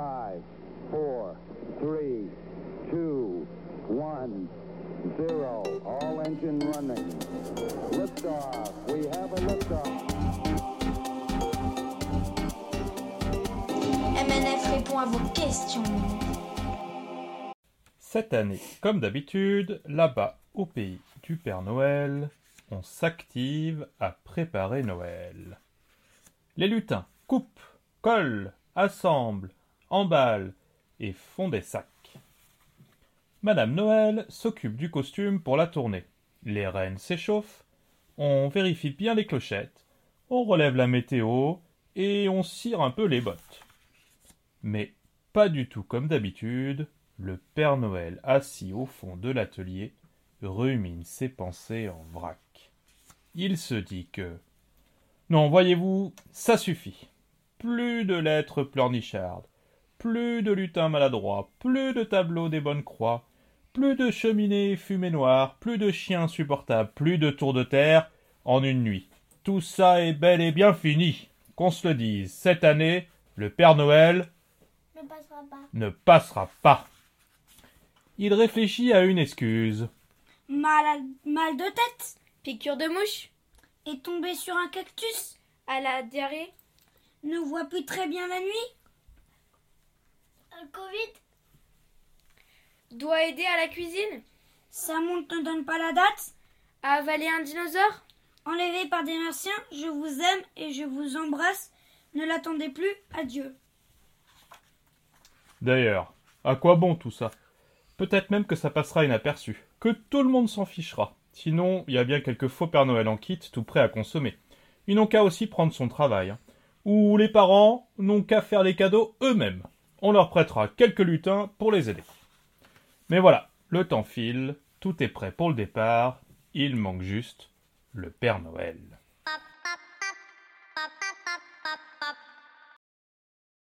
Five, four, three, two, one, zero. All engine running. Liftoff. We have a liftoff. MNF répond à vos questions. Cette année, comme d'habitude, là-bas, au pays du Père Noël, on s'active à préparer Noël. Les lutins coupent, collent, assemblent, emballent et font des sacs. Madame Noël s'occupe du costume pour la tournée. Les reines s'échauffent, on vérifie bien les clochettes, on relève la météo et on cire un peu les bottes. Mais pas du tout comme d'habitude, le Père Noël assis au fond de l'atelier rumine ses pensées en vrac. Il se dit que non, voyez-vous, ça suffit. Plus de lettres pleurnichardes, plus de lutins maladroits, plus de tableaux des bonnes croix, plus de cheminées fumées noires, plus de chiens insupportables, plus de tours de terre en une nuit. Tout ça est bel et bien fini. Qu'on se le dise, cette année, le Père Noël Ne passera pas. ne passera pas. Il réfléchit à une excuse. Mal, à- mal de tête Piqûre de mouche et tomber sur un cactus. À la diarrhée Ne voit plus très bien la nuit. Le Covid Doit aider à la cuisine Sa montre ne donne pas la date. À avaler un dinosaure Enlevé par des martiens, je vous aime et je vous embrasse. Ne l'attendez plus. Adieu. D'ailleurs, à quoi bon tout ça? Peut-être même que ça passera inaperçu, que tout le monde s'en fichera. Sinon, il y a bien quelques faux Père Noël en kit tout prêts à consommer. Ils n'ont qu'à aussi prendre son travail. hein. Ou les parents n'ont qu'à faire les cadeaux eux-mêmes. On leur prêtera quelques lutins pour les aider. Mais voilà, le temps file, tout est prêt pour le départ, il manque juste le Père Noël.